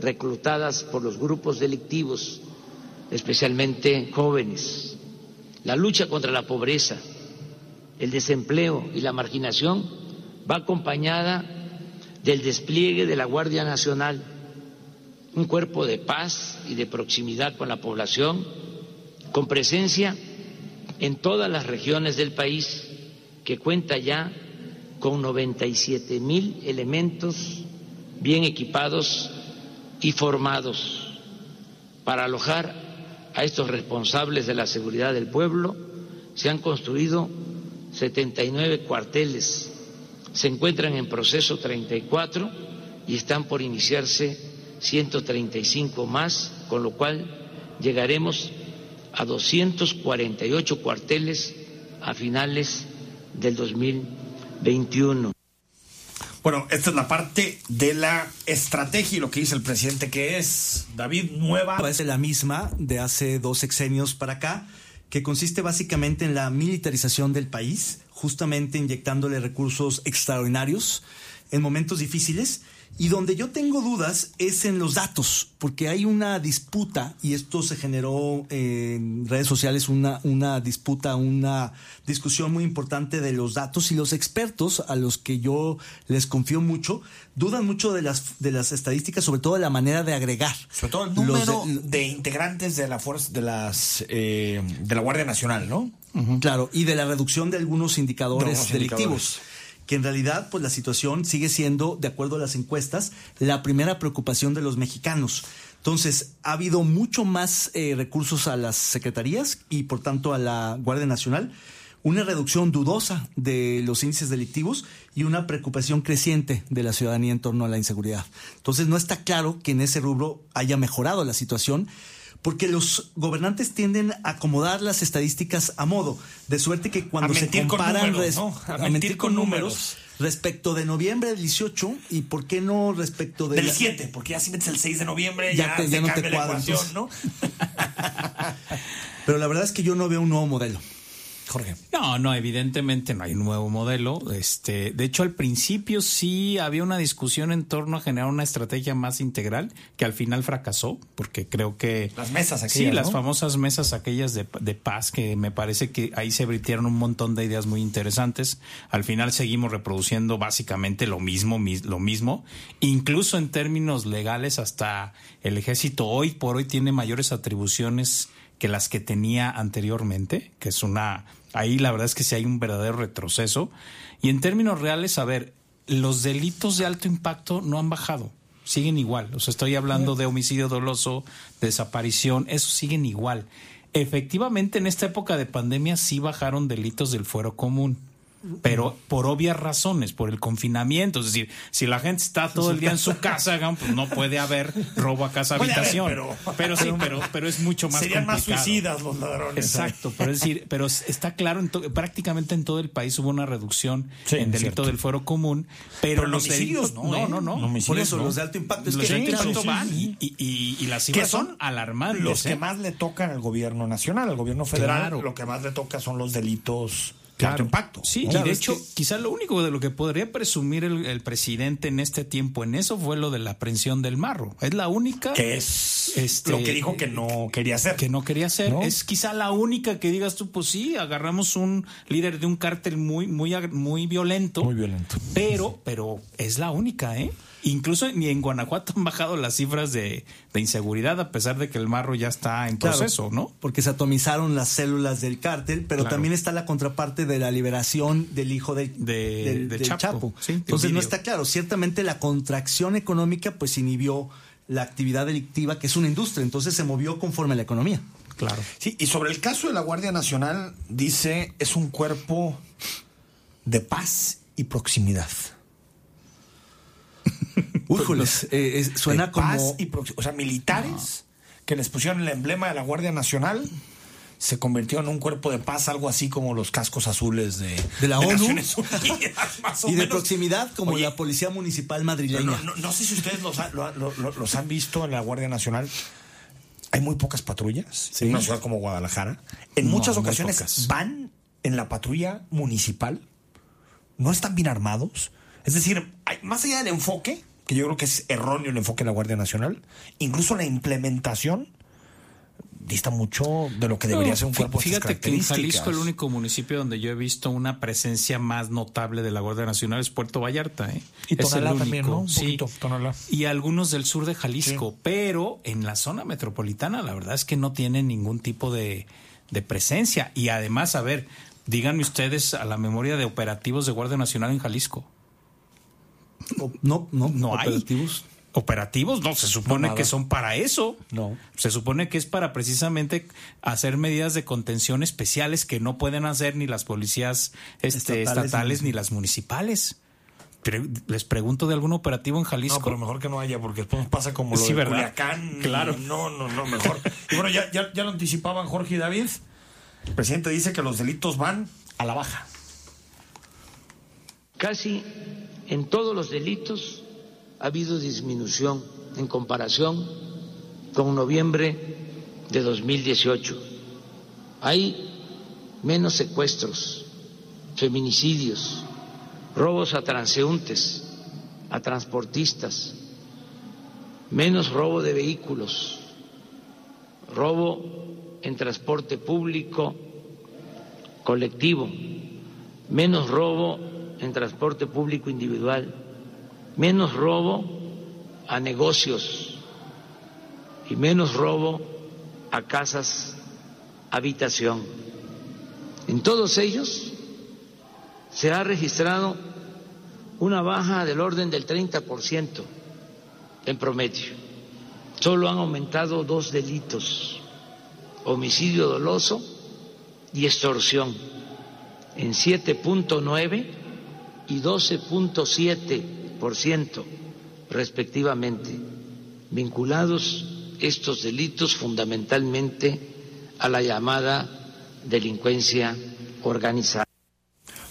reclutadas por los grupos delictivos, especialmente jóvenes. La lucha contra la pobreza, el desempleo y la marginación va acompañada del despliegue de la Guardia Nacional, un cuerpo de paz y de proximidad con la población, con presencia en todas las regiones del país, que cuenta ya con 97 mil elementos bien equipados y formados para alojar a estos responsables de la seguridad del pueblo. Se han construido 79 cuarteles se encuentran en proceso 34 y están por iniciarse 135 más, con lo cual llegaremos a 248 cuarteles a finales del 2021. Bueno, esta es la parte de la estrategia y lo que dice el presidente que es, David, nueva. Parece la misma de hace dos sexenios para acá, que consiste básicamente en la militarización del país, justamente inyectándole recursos extraordinarios en momentos difíciles. Y donde yo tengo dudas es en los datos, porque hay una disputa, y esto se generó en redes sociales, una, una disputa, una discusión muy importante de los datos, y los expertos, a los que yo les confío mucho, dudan mucho de las, de las estadísticas, sobre todo de la manera de agregar. Sobre todo el número de, integrantes de la fuerza, de las eh, de la Guardia Nacional, ¿no? Claro, y de la reducción de algunos indicadores delictivos. Que en realidad, pues la situación sigue siendo, de acuerdo a las encuestas, la primera preocupación de los mexicanos. Entonces, ha habido mucho más eh, recursos a las secretarías y, por tanto, a la Guardia Nacional, una reducción dudosa de los índices delictivos y una preocupación creciente de la ciudadanía en torno a la inseguridad. Entonces, no está claro que en ese rubro haya mejorado la situación porque los gobernantes tienden a acomodar las estadísticas a modo, de suerte que cuando se comparan a, mentir, con, números, respecto de noviembre del 18 y por qué no respecto del 7, porque ya si metes el 6 de noviembre ya, ya, no te cuadras, ¿no? Pero la verdad es que yo no veo un nuevo modelo. Jorge. No, no, evidentemente no hay un nuevo modelo. Este, de hecho, al principio sí había una discusión en torno a generar una estrategia más integral que al final fracasó, porque creo que las mesas aquellas, sí, las famosas mesas aquellas de, de, paz que me parece que ahí se vertieron un montón de ideas muy interesantes. Al final seguimos reproduciendo básicamente lo mismo, lo mismo, incluso en términos legales hasta el ejército hoy por hoy tiene mayores atribuciones que las que tenía anteriormente, que es una Ahí la verdad es que sí hay un verdadero retroceso. Y en términos reales, a ver, los delitos de alto impacto no han bajado, siguen igual. O sea, estoy hablando de homicidio doloso, desaparición, eso siguen igual. Efectivamente, en esta época de pandemia sí bajaron delitos del fuero común. Pero por obvias razones, por el confinamiento. Es decir, si la gente está todo el día en su casa, pues no puede haber robo a casa habitación. pero, pero, sí, pero, pero es mucho más Serían complicado. más suicidas los ladrones. Exacto, pero es decir, pero está claro, en prácticamente en todo el país hubo una reducción Sí, en delito cierto. del fuero común, pero, Pero los homicidios delitos no, ¿eh? no, no, no. Homicidios Por eso, no. los de alto impacto. Es Los que de alto impacto sí, van sí. y, y- y las que cifras son son alarmantes. los que ¿eh? más le tocan al gobierno nacional, al gobierno federal, Claro. lo que más le toca son los delitos alto impacto. Sí, y de hecho, quizá lo único de lo que podría presumir el, el presidente en este tiempo en eso fue lo de la aprehensión del marro. Es la única que es Este, lo que dijo que no quería hacer. que no quería hacer. ¿No? Es quizá la única que digas tú, pues sí, agarramos un líder de un cártel muy, muy, muy violento. Muy violento. Pero, pero es la única, ¿eh? Incluso ni en Guanajuato han bajado las cifras de, de inseguridad, a pesar de que el marro ya está en Claro, proceso, ¿no? Porque se atomizaron las células del cártel, pero Claro. también está la contraparte de la liberación del hijo del, De- del, del del Chapo. Chapo. Sí, Entonces no está claro. Ciertamente la contracción económica pues inhibió la actividad delictiva, que es una industria, entonces se movió conforme a la economía. Claro. Sí, y sobre el caso de la Guardia Nacional, dice, es un cuerpo de paz y proximidad. Újoles, eh, es- suena De como... paz y O sea, militares que les pusieron el emblema de la Guardia Nacional se convirtió en un cuerpo de paz, algo así como los cascos azules de, De la ONU. Naciones Unidas, más o Y de menos. proximidad como Oye, la Policía Municipal madrileña. no, no- no sé si ustedes los, ha- lo- lo- lo- los han visto en la Guardia Nacional. Hay muy pocas patrullas en una ciudad como Guadalajara. En No, muchas ocasiones van en la patrulla municipal, no están bien armados. Es decir, hay- más allá del enfoque, que yo creo que es erróneo el enfoque de la Guardia Nacional, incluso la implementación dista mucho de lo que debería No, ser un cuerpo Fíjate que en Jalisco el único municipio donde yo he visto una presencia más notable de la Guardia Nacional es Puerto Vallarta. ¿eh? Y Es el Tonalá también, único, ¿no? Un sí. poquito. Y algunos del sur de Jalisco, pero en la zona metropolitana la verdad es que no tienen ningún tipo de, de presencia. Y además, a ver, díganme ustedes a la memoria de operativos de Guardia Nacional en Jalisco. O- No, no, No hay. operativos. Operativos, no, se supone que son para eso. No. Se supone que es para precisamente hacer medidas de contención especiales que no pueden hacer ni las policías este, Estatales, estatales, ni- las municipales. Les pregunto de algún operativo en Jalisco. No, pero mejor que no haya, porque después pasa como lo Sí, de ¿verdad? Culiacán. Claro. No, no, no, mejor. Y bueno, ya, ya, ya lo anticipaban Jorge y David. El presidente dice que los delitos van a la baja. Casi en todos los delitos ha habido disminución en comparación con noviembre de 2018. Hay menos secuestros, feminicidios, robos a transeúntes, a transportistas, menos robo de vehículos, robo en transporte público colectivo, menos robo en transporte público individual, menos robo a negocios y menos robo a casas habitación. En todos ellos se ha registrado una baja del orden del 30% en promedio. Solo han aumentado dos delitos, homicidio doloso y extorsión, en 7.9 y 12.7% respectivamente, vinculados estos delitos fundamentalmente a la llamada delincuencia organizada.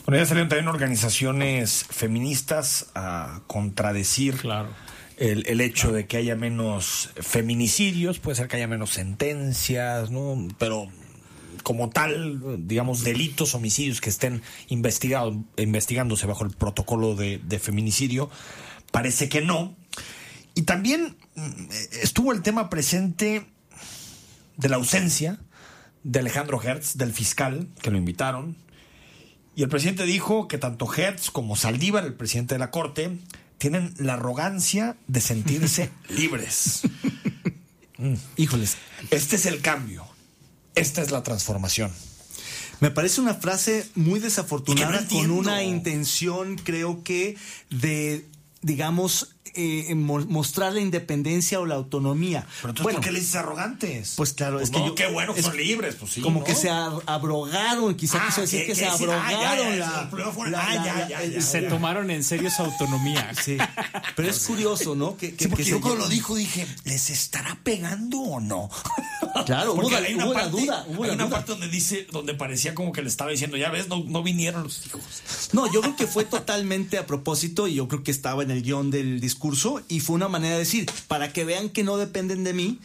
Bueno, ya salieron también organizaciones feministas a contradecir Claro. el, el hecho de que haya menos feminicidios, puede ser que haya menos sentencias, ¿no? Pero como tal, digamos, delitos, homicidios que estén investigados, investigándose bajo el protocolo de, de feminicidio, parece que no. Y también mm, estuvo el tema presente de la ausencia de Alejandro Hertz, del fiscal, que lo invitaron. Y el presidente dijo que tanto Hertz como Saldívar, el presidente de la Corte, tienen la arrogancia de sentirse libres. Híjoles, Este es el cambio. Esta es la transformación. Me parece una frase muy desafortunada no con una intención, creo que, de digamos, eh, mostrar la independencia o la autonomía. Pero entonces, ¿por qué le dices arrogantes? Pues claro, pues es que yo, qué bueno son libres, pues sí. Como ¿no? que se abrogaron, quizá Ah, quiso decir que- se ah, abrogaron la, ah. Se tomaron en serio su autonomía. Sí, pero es curioso, ¿no? Que, que- Sí, porque que yo cuando lo dijo dije, ¿les estará pegando o no? Claro, Porque hay una hubo la parte, duda, hubo hay la una duda. parte donde dice, donde parecía como que le estaba diciendo, ya ves, no, no vinieron los hijos. No, yo creo que fue totalmente a propósito y yo creo que estaba en el guion del discurso y fue una manera de decir, para que vean que no dependen de mí,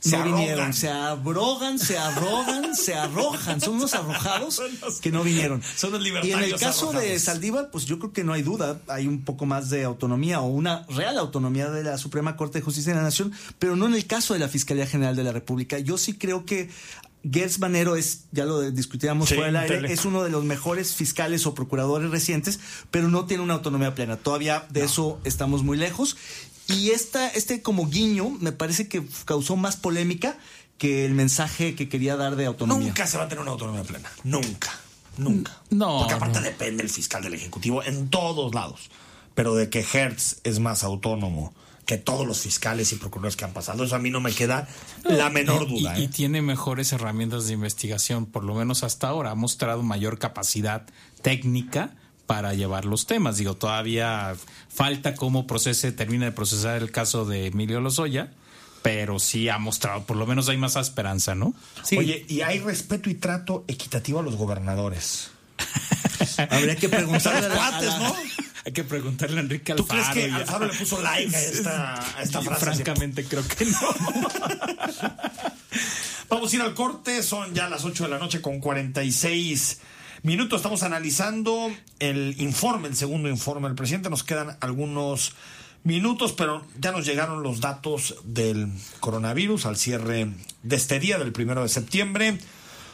Se no vinieron, se abrogan, se arrogan, se arrojan, son unos arrojados que no vinieron. son los Y en el libertarios caso de. Saldívar, pues yo creo que no hay duda, hay un poco más de autonomía o una real autonomía de la Suprema Corte de Justicia de la Nación, pero no en el caso de la Fiscalía General de la República. Yo sí creo que Gertz Manero es, ya lo discutíamos Sí, fuera del aire, tele. es uno de los mejores fiscales o procuradores recientes, pero no tiene una autonomía plena. Todavía de eso estamos muy lejos. Y esta, este como guiño me parece que causó más polémica que el mensaje que quería dar de autonomía. Nunca se va a tener una autonomía plena. Nunca. Nunca. No, Porque aparte no. depende el fiscal del Ejecutivo en todos lados. Pero de que Hertz es más autónomo que todos los fiscales y procuradores que han pasado, eso a mí no me queda la menor duda. Y, ¿eh? tiene mejores herramientas de investigación, por lo menos hasta ahora. Ha mostrado mayor capacidad técnica para llevar los temas. Digo, todavía falta cómo procese, termina de procesar el caso de Emilio Lozoya, pero sí ha mostrado, por lo menos hay más esperanza, ¿no? Sí. Oye, y hay respeto y trato equitativo a los gobernadores. Habría que preguntarle a a cuates, ¿no? Hay que preguntarle a Enrique ¿Tú Alfaro. crees que Alfaro le puso like a esta, a esta frase? Francamente, creo que no. Vamos a ir al corte, son ya las 8 de la noche con 46 minutos. Estamos analizando el informe, el segundo informe del presidente. Nos quedan algunos minutos, pero ya nos llegaron los datos del coronavirus al cierre de este día, del primero de septiembre.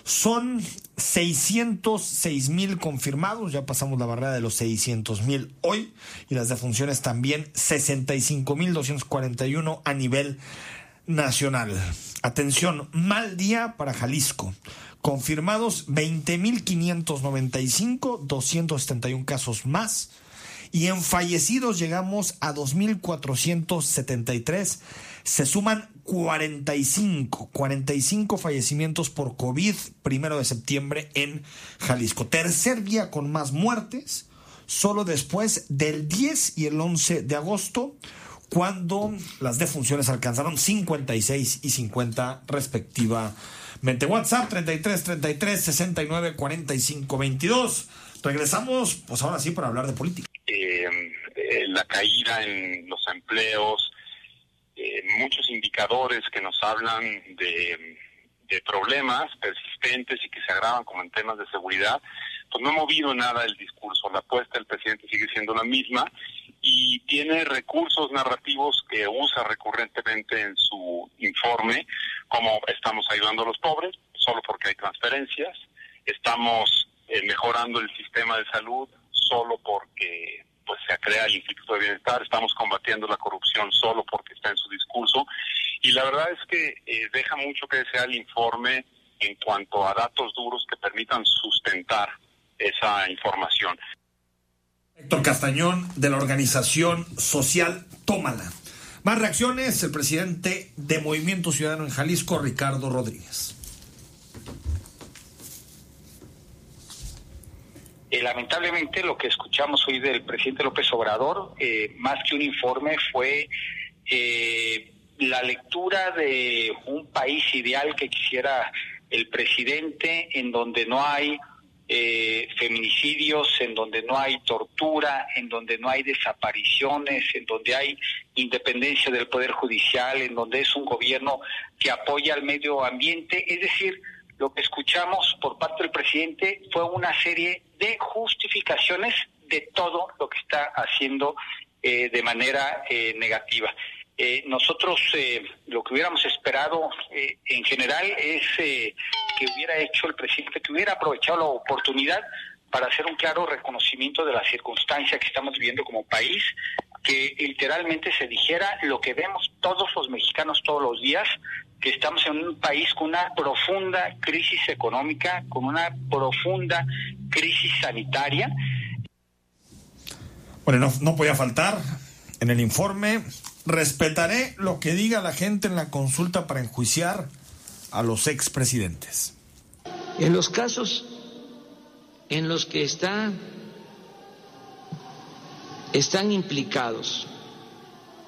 Son 606 mil confirmados, ya pasamos la barrera de los 600 mil hoy, y las defunciones también 65 mil 241 a nivel nacional. Atención, mal día para Jalisco. Confirmados 20.595, 271 casos más. Y en fallecidos llegamos a 2.473. Se suman 45, 45 fallecimientos por COVID primero de septiembre en Jalisco. Tercer día con más muertes, solo después del 10 y el 11 de agosto, cuando las defunciones alcanzaron 56 y 50 respectivamente. WhatsApp 33 33 69 45 22. Regresamos, pues ahora sí, para hablar de política. eh, eh, la caída en los empleos, eh, muchos indicadores que nos hablan de, de problemas persistentes y que se agravan como en temas de seguridad, pues no ha movido nada el discurso. La apuesta del presidente sigue siendo la misma y tiene recursos narrativos que usa recurrentemente en su informe, como estamos ayudando a los pobres, solo porque hay transferencias, estamos eh, mejorando el sistema de salud solo porque pues se crea el Instituto de Bienestar, estamos combatiendo la corrupción solo porque está en su discurso y la verdad es que eh, deja mucho que desear el informe en cuanto a datos duros que permitan sustentar esa información. Héctor Castañón de la organización social Tómala. Más reacciones, el presidente de Movimiento Ciudadano en Jalisco, Ricardo Rodríguez. Eh, lamentablemente lo que escuchamos hoy del presidente López Obrador, eh, más que un informe, fue eh, la lectura de un país ideal que quisiera el presidente, en donde no hay eh, feminicidios, en donde no hay tortura, en donde no hay desapariciones, en donde hay independencia del Poder Judicial, en donde es un gobierno que apoya al medio ambiente. Es decir, lo que escuchamos por parte del presidente fue una serie de justificaciones de todo lo que está haciendo eh, de manera eh, negativa. Eh, nosotros eh, lo que hubiéramos esperado eh, en general es eh, que hubiera hecho el presidente, que hubiera aprovechado la oportunidad para hacer un claro reconocimiento de la circunstancia que estamos viviendo como país, que literalmente se dijera lo que vemos todos los mexicanos todos los días, que estamos en un país con una profunda crisis económica, con una profunda crisis sanitaria. Bueno, no, no podía faltar en el informe, respetaré lo que diga la gente en la consulta para enjuiciar a los expresidentes. En los casos en los que está, están implicados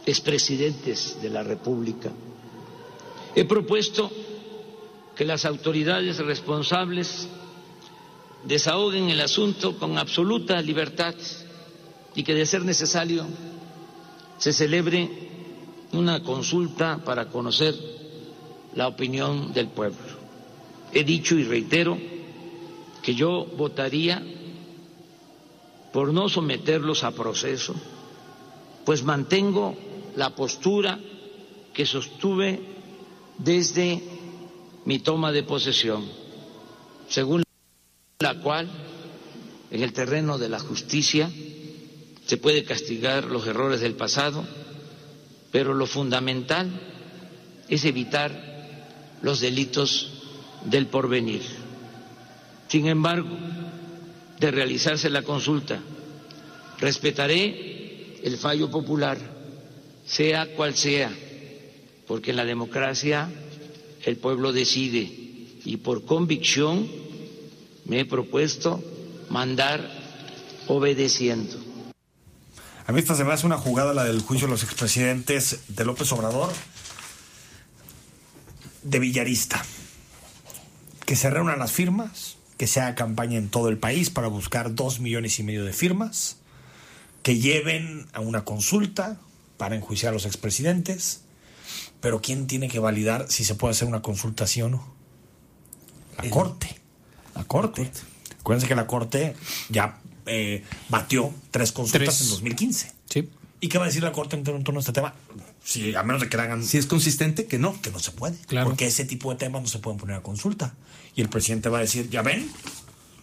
expresidentes de la República, he propuesto que las autoridades responsables desahoguen el asunto con absoluta libertad y que de ser necesario se celebre una consulta para conocer la opinión del pueblo. He dicho y reitero que yo votaría por no someterlos a proceso, pues mantengo la postura que sostuve desde mi toma de posesión, según la cual en el terreno de la justicia se puede castigar los errores del pasado, pero lo fundamental es evitar los delitos del porvenir. Sin embargo, de realizarse la consulta, respetaré el fallo popular, sea cual sea, porque en la democracia el pueblo decide y por convicción me he propuesto mandar obedeciendo. A mí esta se me hace una jugada la del juicio de los expresidentes de López Obrador de villarista. Que se reúnan las firmas, que se haga campaña en todo el país para buscar dos millones y medio de firmas, que lleven a una consulta para enjuiciar a los expresidentes, pero ¿quién tiene que validar si se puede hacer una consulta sí o no? La Corte. La Corte. Acuérdense que la Corte ya eh, batió tres consultas en 2015. Sí. ¿Y qué va a decir la Corte en torno a este tema? Si, a menos de que hagan... Si es consistente, que no. Que no se puede. Claro. Porque ese tipo de temas no se pueden poner a consulta. Y el presidente va a decir, ya ven,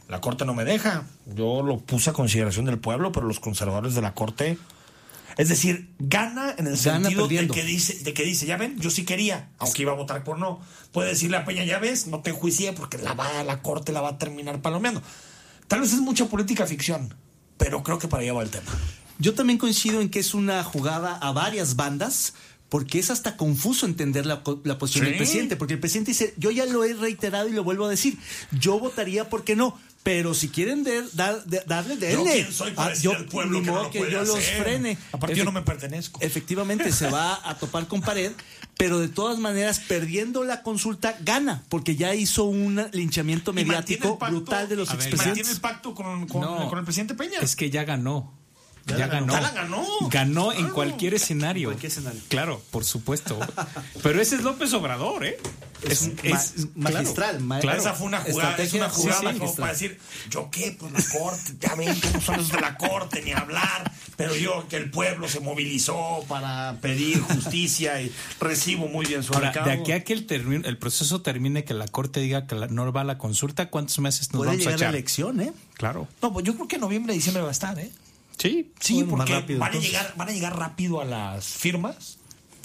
la Corte no me deja. Yo lo puse a consideración del pueblo, pero los conservadores de la Corte... Es decir, gana en el Gana sentido de que, dice, de que dice, ya ven, yo sí quería, aunque iba a votar por no. Puede decirle a Peña, ya ves, no te enjuicié porque la, va, la Corte la va a terminar palomeando. Tal vez es mucha política ficción, pero creo que para allá va el tema. Yo también coincido en que es una jugada a varias bandas, porque es hasta confuso entender la, co- la posición Sí. del presidente, porque el presidente dice, yo ya lo he reiterado y lo vuelvo a decir, yo votaría porque no, pero si quieren de- dar- de- darle, Yo denle. quién soy para Ah, yo- al pueblo que no modo lo que puede yo los frene. Aparte, yo no me pertenezco. Efectivamente, se va a topar con pared, pero de todas maneras, perdiendo la consulta, gana, porque ya hizo un linchamiento mediático pacto- brutal de los ver, expresidentes. Mantiene el pacto con, con- No. con el presidente Peña. Es que ya ganó. Ya, la ganó. ganó. Ya la ganó. Ganó en cualquier escenario. cualquier escenario. Claro, por supuesto. Pero ese es López Obrador, ¿eh? Es un ma- magistral, ma- claro. Esa fue una jugada, es una jugada sí, sí, como para decir, yo qué, pues la corte, ya ven no son los de la corte ni hablar, pero yo que el pueblo se movilizó para pedir justicia y recibo muy bien su Ahora, de aquí a que el, el proceso termine, que la Corte diga que la- no va a la consulta, ¿cuántos meses nos Puede vamos a la echar? elección, ¿eh? Claro. No, pues yo creo que en noviembre, diciembre va a estar, ¿eh? Sí. Sí, porque rápido, van, a llegar, van a llegar rápido a las firmas,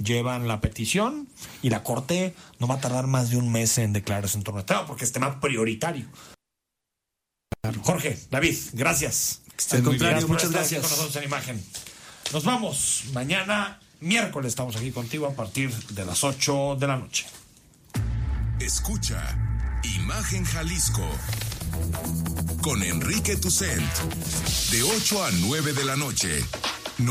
llevan la petición y la corte no va a tardar más de un mes en declararse en torno al tema porque es tema prioritario. Jorge, David, gracias. Al contrario, Gracias muchas gracias. con nosotros en imagen. Nos vamos. Mañana, miércoles, estamos aquí contigo a partir de las 8 de la noche. Escucha Imagen Jalisco con Enrique Tucent. De 8 a 9 de la noche